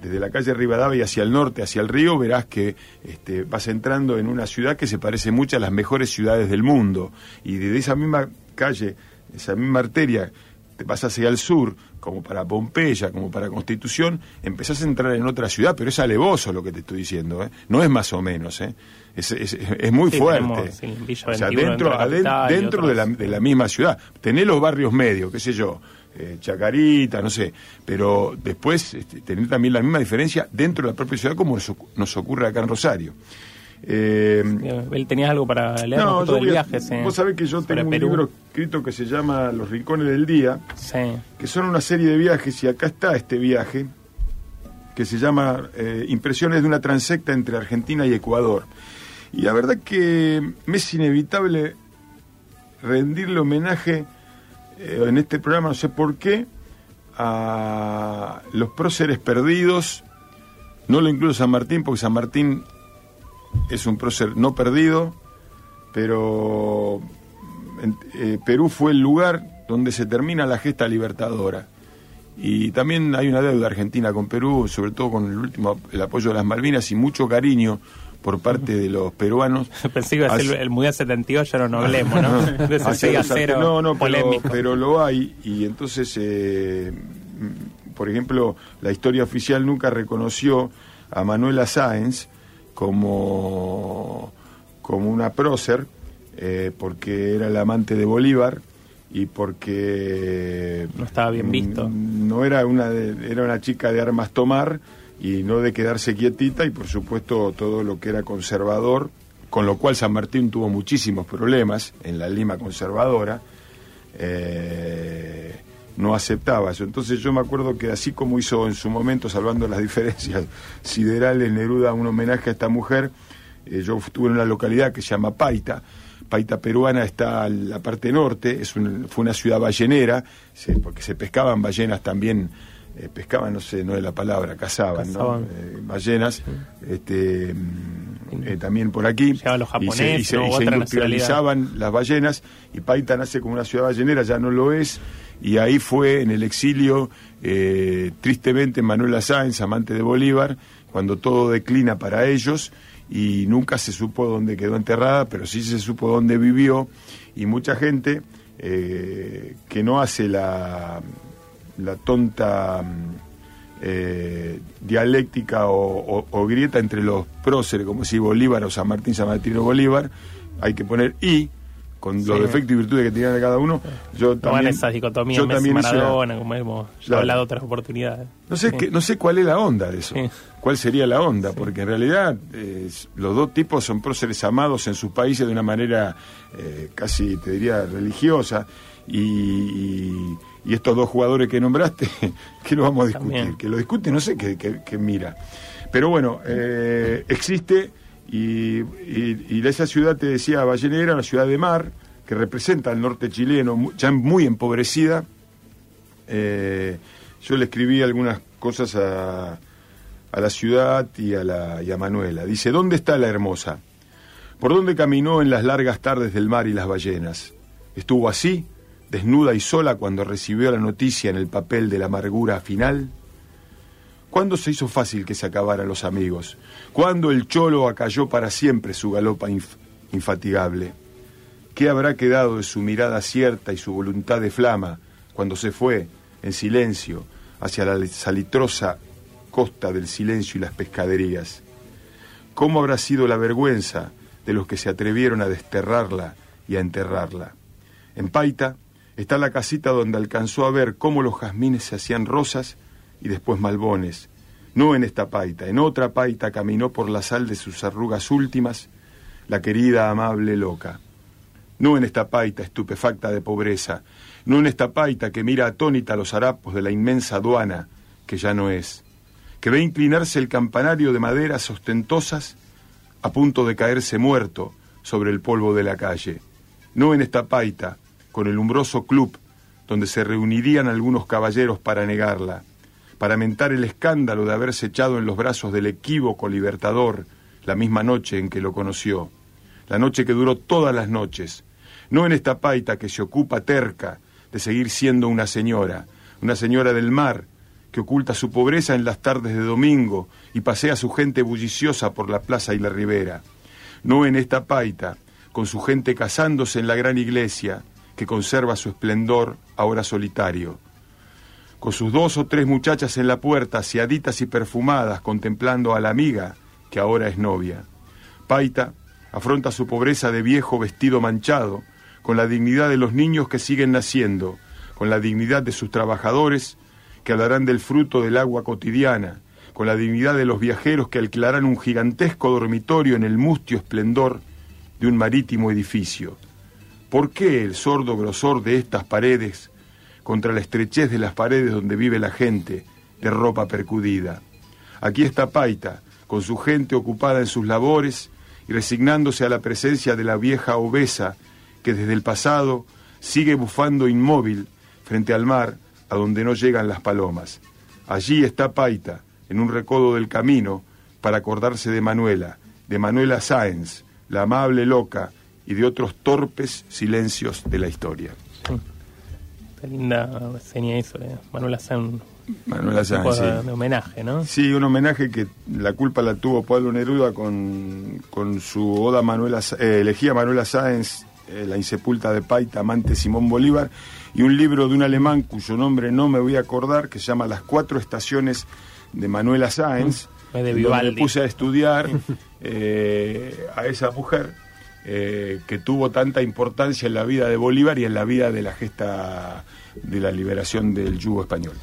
desde la calle Rivadavia hacia el norte, hacia el río, verás que este, vas entrando en una ciudad que se parece mucho a las mejores ciudades del mundo. Y desde esa misma calle, esa misma arteria, te vas hacia el sur, como para Pompeya, como para Constitución, empezás a entrar en otra ciudad, pero es alevoso lo que te estoy diciendo, ¿eh? no es más o menos, ¿eh? es, es- es muy Sí, fuerte. tenemos, sí, o sea, 21 dentro, dentro la, de la misma ciudad. Tenés los barrios medios, qué sé yo, eh, Chacarita, no sé, pero después este, tener también la misma diferencia dentro de la propia ciudad como nos, ocu- nos ocurre acá en Rosario. Eh, Él tenías algo para leer no, yo del viaje. sí, vos sabés que yo tengo un Perú. libro escrito que se llama Los Rincones del Día, Sí. que son una serie de viajes, y acá está este viaje, que se llama eh, Impresiones de una transecta entre Argentina y Ecuador. Y la verdad que me es inevitable rendirle homenaje eh, en este programa, no sé por qué, a los próceres perdidos. No lo incluyo San Martín, porque San Martín es un prócer no perdido, pero eh, Perú fue el lugar donde se termina la gesta libertadora. Y también hay una deuda argentina con Perú, sobre todo con el último el apoyo de las Malvinas y mucho cariño por parte de los peruanos. Pensé que iba a ser el, Mundial 78, no, no hablemos, ¿no? Hacia 6 a los 0 arte- no, no, pero, polémico. pero lo hay y entonces, eh, por ejemplo, la historia oficial nunca reconoció a Manuela Sáenz como, como una prócer eh, porque era el amante de Bolívar y porque No estaba bien visto. mm, no era una de- era una chica de armas tomar y no de quedarse quietita y por supuesto todo lo que era conservador con lo cual San Martín tuvo muchísimos problemas en la Lima conservadora eh, no aceptaba eso. Entonces yo me acuerdo que así como hizo en su momento salvando las diferencias siderales Neruda un homenaje a esta mujer eh, yo estuve en una localidad que se llama Paita. Paita peruana está en la parte norte, es un- fue una ciudad ballenera, se- porque se pescaban ballenas también, eh, pescaban, no sé, no es la palabra, cazaban, ¿no? Eh, ballenas, este, mm, eh, también por aquí. Llegaban los y se, y japoneses, se- y se industrializaban las ballenas, y Paita nace como una ciudad ballenera, ya no lo es, y ahí fue en el exilio, tristemente, Manuela Sáenz, amante de Bolívar, cuando todo declina para ellos, y nunca se supo dónde quedó enterrada, pero sí se supo dónde vivió, y mucha gente que no hace la, la tonta mm, eh, dialéctica o, o- o grieta entre los próceres, como si Bolívar o San Martín, San Martín o Bolívar, hay que poner y con los defectos y virtudes que tenían cada uno. Yo No van también, esas dicotomías yo Messi también Maradona, como hemos Claro. hablado otras oportunidades. no sé, Sí. qué- no sé cuál es la onda de eso. Sí. ¿Cuál sería la onda? Porque en realidad eh, los dos tipos son próceres amados en sus países de una manera eh, casi, te diría, religiosa. Y, y- y estos dos jugadores que nombraste, que lo vamos a discutir? También. Que lo discute, no sé qué, qué- qué mira. Pero bueno, eh, existe y, y- esa ciudad, te decía, Ballenera, una ciudad de mar, que representa al norte chileno, ya muy empobrecida. Yo le escribí algunas cosas a, a la ciudad y a, la, y a Manuela. Dice, ¿dónde está la hermosa? ¿Por dónde caminó en las largas tardes del mar y las ballenas? ¿Estuvo así, desnuda y sola cuando recibió la noticia en el papel de la amargura final? ¿Cuándo se hizo fácil que se acabaran los amigos? ¿Cuándo el cholo acalló para siempre su galopa inf- infatigable? ¿Qué habrá quedado de su mirada cierta y su voluntad de flama cuando se fue, en silencio, hacia la salitrosa costa del silencio y las pescaderías? ¿Cómo habrá sido la vergüenza de los que se atrevieron a desterrarla y a enterrarla? En Paita está la casita donde alcanzó a ver cómo los jazmines se hacían rosas y después malbones. No en esta paita, en otra paita caminó por la sal de sus arrugas últimas la querida, amable, loca. No en esta paita estupefacta de pobreza, no en esta paita que mira atónita los harapos de la inmensa aduana, que ya no es, que ve inclinarse el campanario de maderas ostentosas a punto de caerse muerto sobre el polvo de la calle. No en esta paita, con el umbroso club donde se reunirían algunos caballeros para negarla, para mentar el escándalo de haberse echado en los brazos del equívoco libertador la misma noche en que lo conoció, la noche que duró todas las noches, no en esta paita que se ocupa terca de seguir siendo una señora, una señora del mar, que oculta su pobreza en las tardes de domingo y pasea su gente bulliciosa por la plaza y la ribera, no en esta paita, con su gente casándose en la gran iglesia, que conserva su esplendor ahora solitario, con sus dos o tres muchachas en la puerta, aseaditas y perfumadas, contemplando a la amiga que ahora es novia. Paita afronta su pobreza de viejo vestido manchado, con la dignidad de los niños que siguen naciendo, con la dignidad de sus trabajadores que hablarán del fruto del agua cotidiana, con la dignidad de los viajeros que alquilarán un gigantesco dormitorio en el mustio esplendor de un marítimo edificio. ¿Por qué el sordo grosor de estas paredes contra la estrechez de las paredes donde vive la gente de ropa percudida? Aquí está Paita, con su gente ocupada en sus labores y resignándose a la presencia de la vieja obesa que desde el pasado sigue bufando inmóvil frente al mar a donde no llegan las palomas. Allí está Paita, en un recodo del camino, para acordarse de Manuela, de Manuela Sáenz, la amable loca y de otros torpes silencios de la historia. Qué linda seña hizo de Manuela Sáenz. Manuela Sáenz, sí. de homenaje, ¿no? Sí, un homenaje que la culpa la tuvo Pablo Neruda con, con su oda Manuela, eh, elegía Manuela Sáenz, eh, La insepulta de Paita, amante Simón Bolívar, y un libro de un alemán cuyo nombre no me voy a acordar, que se llama Las cuatro estaciones de Manuela Sáenz, Mm, de donde me puse a estudiar eh, a esa mujer eh, que tuvo tanta importancia en la vida de Bolívar y en la vida de la gesta de la liberación del yugo español.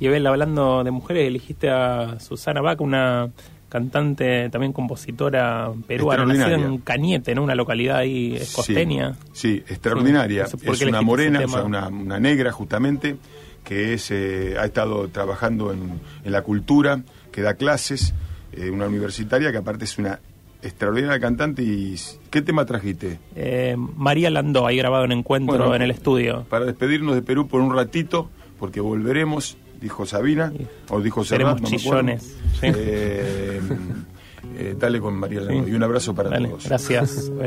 Y Abel, hablando de mujeres, elegiste a Susana Bach, una cantante, también compositora peruana, nacida en Cañete, ¿no? Una localidad ahí es costeña. Sí, sí, extraordinaria. Sí, es una morena, o sea, una, una negra justamente, que es eh, ha estado trabajando en, en la cultura, que da clases, eh, una universitaria que aparte es una extraordinaria cantante. y ¿Qué tema trajiste? Eh, María Landó, ahí grabado un encuentro Bueno, en el estudio. Para despedirnos de Perú por un ratito, porque volveremos, dijo Sabina, o dijo Serrat, no me chillones, sí. Eh, eh, dale con María. Sí. Y un abrazo para Dale, todos. gracias.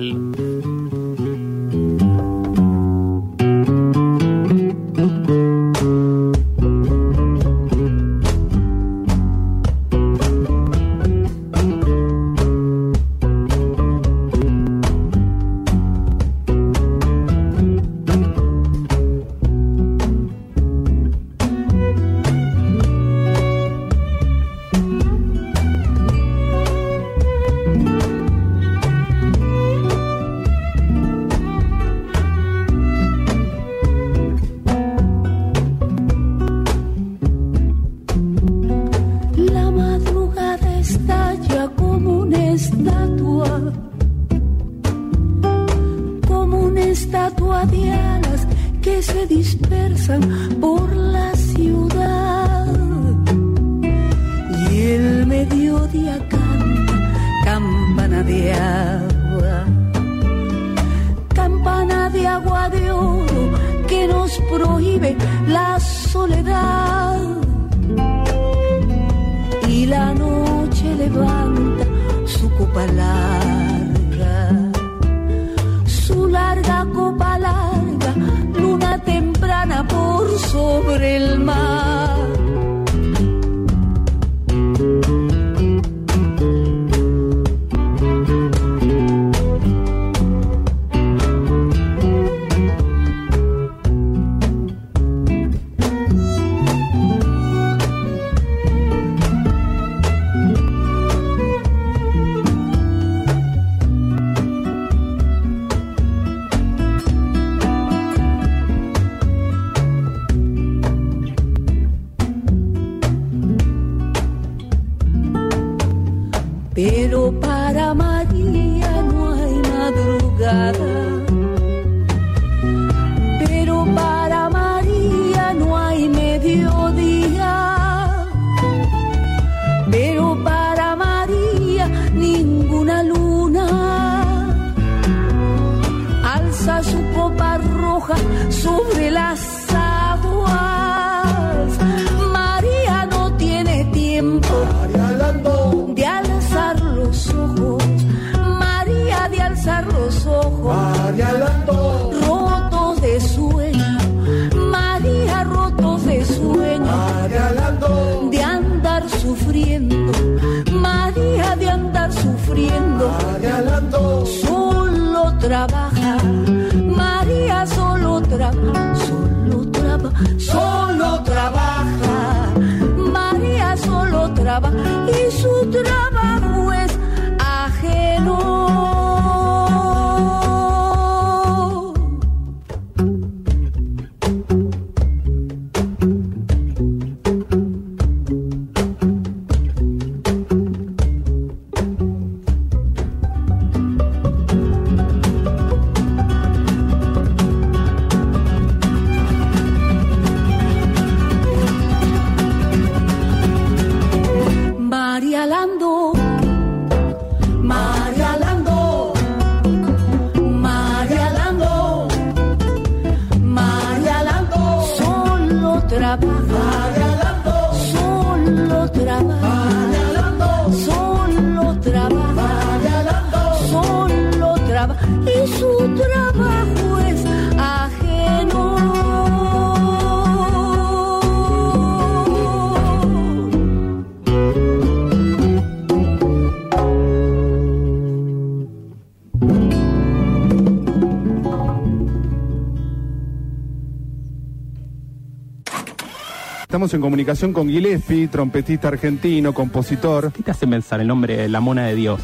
estamos en comunicación con Gillespie, trompetista argentino, compositor. ¿Qué te hace pensar el nombre de La Mona de Dios?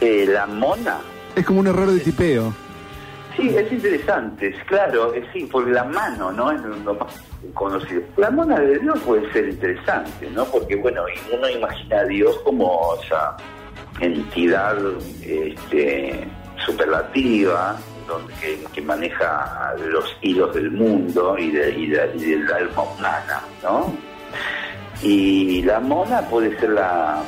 Eh, la mona. Es como un error de tipeo. Sí, es interesante, es claro, es sí, porque la mano, ¿no? Es lo más conocido. La mona de Dios puede ser interesante, ¿no? Porque, bueno, y uno imagina a Dios como esa entidad este, superlativa, donde, que, maneja los hilos del mundo y, de, y, de- y del alma humana, ¿no? Y la mona puede ser la,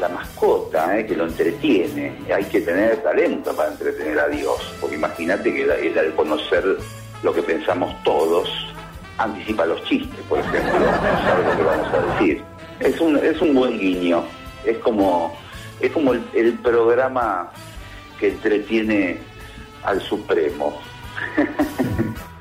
la mascota ¿eh? que lo entretiene. Hay que tener talento para entretener a Dios, porque imagínate que él al conocer lo que pensamos todos, anticipa los chistes, por ejemplo, no sabe lo que vamos a decir. Es un, es un buen guiño, es como, es como el programa que entretiene al Supremo.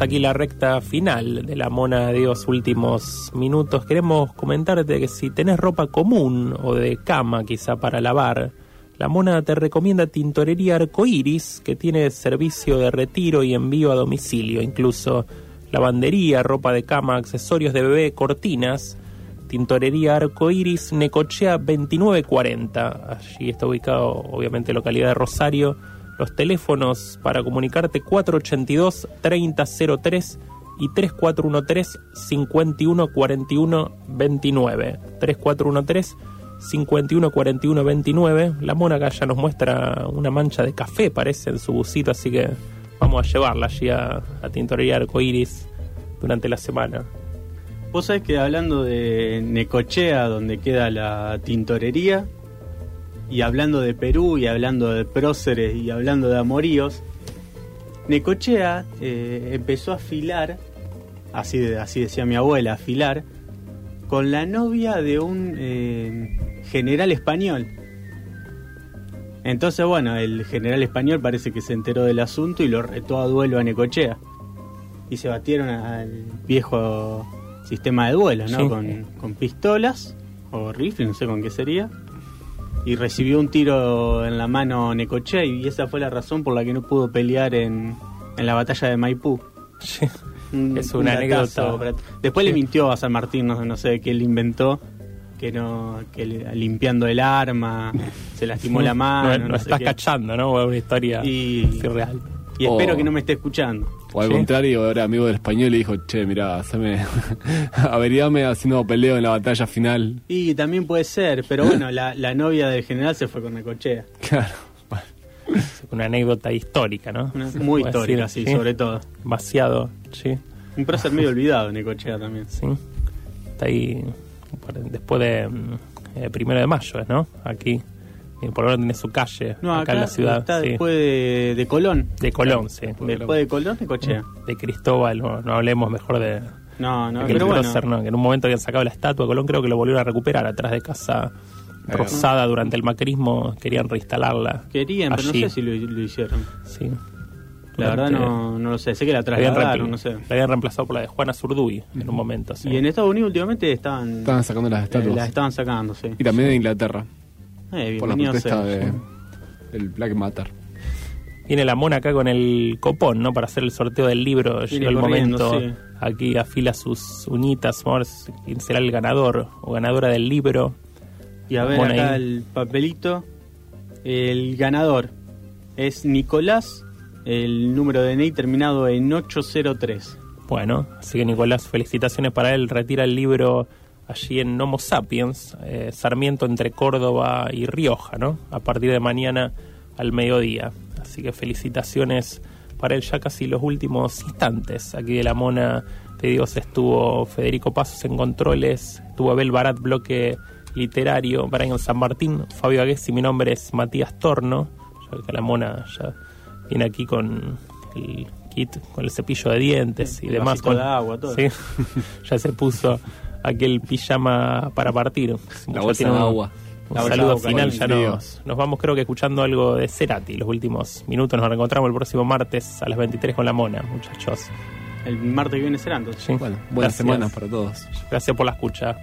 Aquí la recta final de la Mona de Dios últimos minutos. Queremos comentarte que si tenés ropa común o de cama quizá para lavar, la Mona te recomienda Tintorería Arcoiris, que tiene servicio de retiro y envío a domicilio, incluso lavandería, ropa de cama, accesorios de bebé, cortinas. Tintorería Arcoiris, Necochea 2940. Allí está ubicado, obviamente, localidad de Rosario. Los teléfonos para comunicarte 482-3003 y 3413-5141-29. 3413-5141-29. La mona acá ya nos muestra una mancha de café, parece, en su busito, así que vamos a llevarla allí a, a Tintorería Arcoiris durante la semana. Vos sabés que hablando de Necochea, donde queda la tintorería, y hablando de Perú, y hablando de próceres, y hablando de amoríos, Necochea eh, empezó a afilar, así, de- así decía mi abuela, afilar, con la novia de un eh, general español. Entonces, bueno, el general español parece que se enteró del asunto y lo retó a duelo a Necochea. Y se batieron al viejo sistema de duelo, ¿no? Sí. Con, con pistolas o rifle, no sé con qué sería. Y recibió un tiro en la mano Necochea y esa fue la razón por la que no pudo pelear en, en la batalla de Maipú. Un- Es un una datazo anécdota. para- Después le mintió a San Martín, no, no sé qué le inventó, que no que le- limpiando el arma, se lastimó la mano. No, no sé estás qué. cachando, ¿no? Una historia Y- real. Y espero Oh. que no me esté escuchando. O al Sí. contrario, era amigo del español y le dijo, che, mirá, haceme, averíame haciendo peleo en la batalla final. Y también puede ser, pero bueno, la, la novia del general se fue con Necochea. Claro. Una anécdota histórica, ¿no? Una- muy histórica, decir, sí, sobre todo. Vaciado, sí. Un prócer medio olvidado, Necochea también. Sí. Está ahí después de mm, eh, primero de mayo, ¿no? Aquí. Y por lo menos tiene su calle No, acá, acá, en la ciudad. está sí. después de, de Colón. De Colón, sí. Después de Colón, Necochea. De Cristóbal, no, no hablemos mejor de, No, no, de pero bueno. ¿no? Que en un momento habían sacado la estatua de Colón, creo que lo volvieron a recuperar atrás de casa Rosada durante el macrismo, querían reinstalarla. Querían, pero no sé si lo, lo hicieron. Sí. La verdad no, no lo sé. Sé que la trasladaron, no sé. la habían reemplazado por la de Juana Zurduy en un momento. sí. Y en Estados Unidos últimamente estaban... Estaban sacando las eh, estatuas. las estaban sacando, sí. Y también de Inglaterra. Eh, por la bienvenido protesta de, del Black Matter. Viene la mona acá con el copón, ¿no? Para hacer el sorteo del libro. Viene Llegó el momento. sí. Aquí afila sus uñitas. Vamos a ver quién será el ganador o ganadora del libro. Y a ver acá ahí. el papelito. El ganador es Nicolás, el número de DNI terminado en 803. Bueno, así que Nicolás, felicitaciones para él. Retira el libro allí en Homo Sapiens, eh, Sarmiento entre Córdoba y Rioja, ¿no? A partir de mañana al mediodía. Así que felicitaciones para él ya casi los últimos instantes. Aquí de la Mona, te digo, se estuvo Federico Pasos en controles, estuvo Abel Barat, bloque literario, Brian San Martín, Fabio Aguesi, mi nombre es Matías Torno. Ya que la Mona ya viene aquí con el kit, con el cepillo de dientes y El demás. Con, de agua, todo. Sí, ya se puso aquel pijama para partir. La Ya bolsa tiene de un- agua. Un La saludo final, ya nos, nos vamos creo que escuchando algo de Cerati los últimos minutos. Nos reencontramos el próximo martes a las 23 con la Mona, muchachos. El martes que viene será entonces. Sí. Bueno, buenas Gracias. semanas para todos. Gracias por la escucha.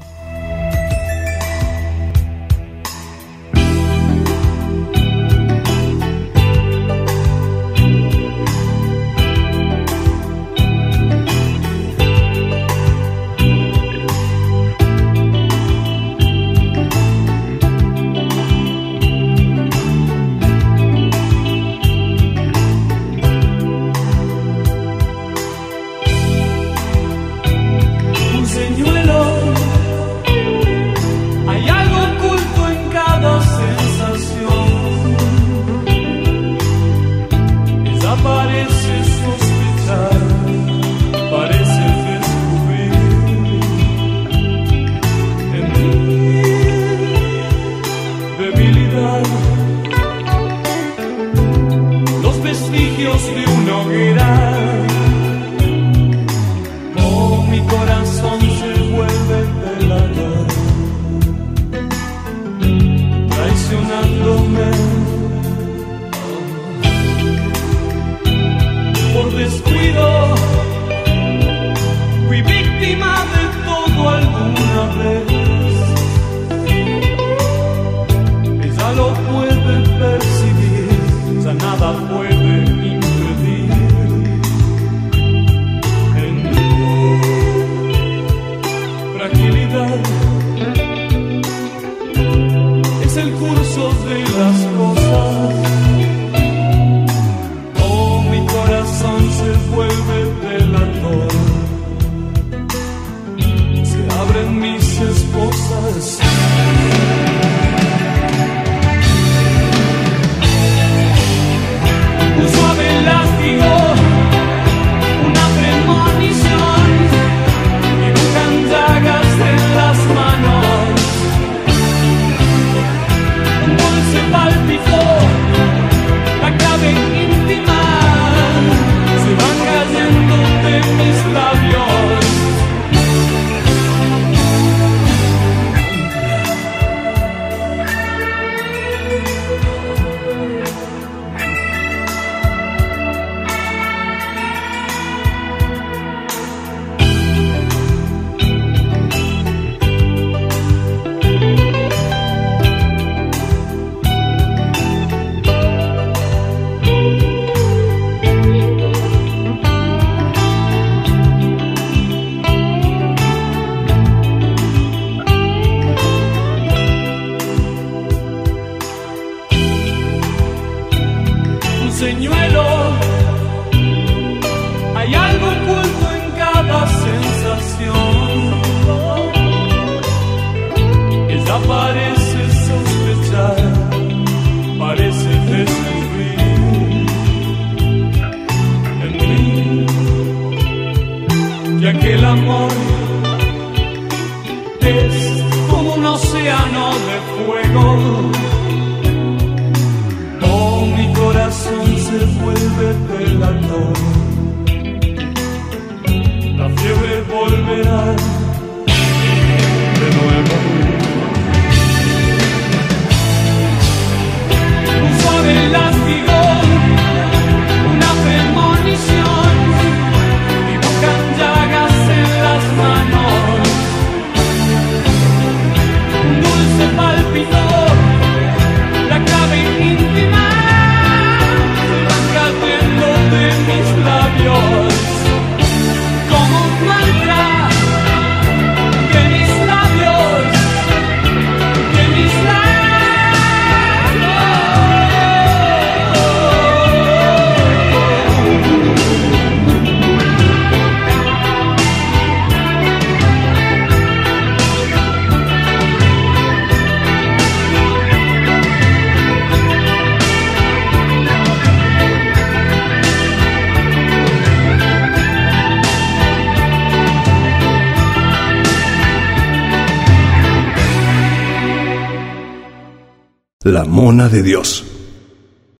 Mona de Dios.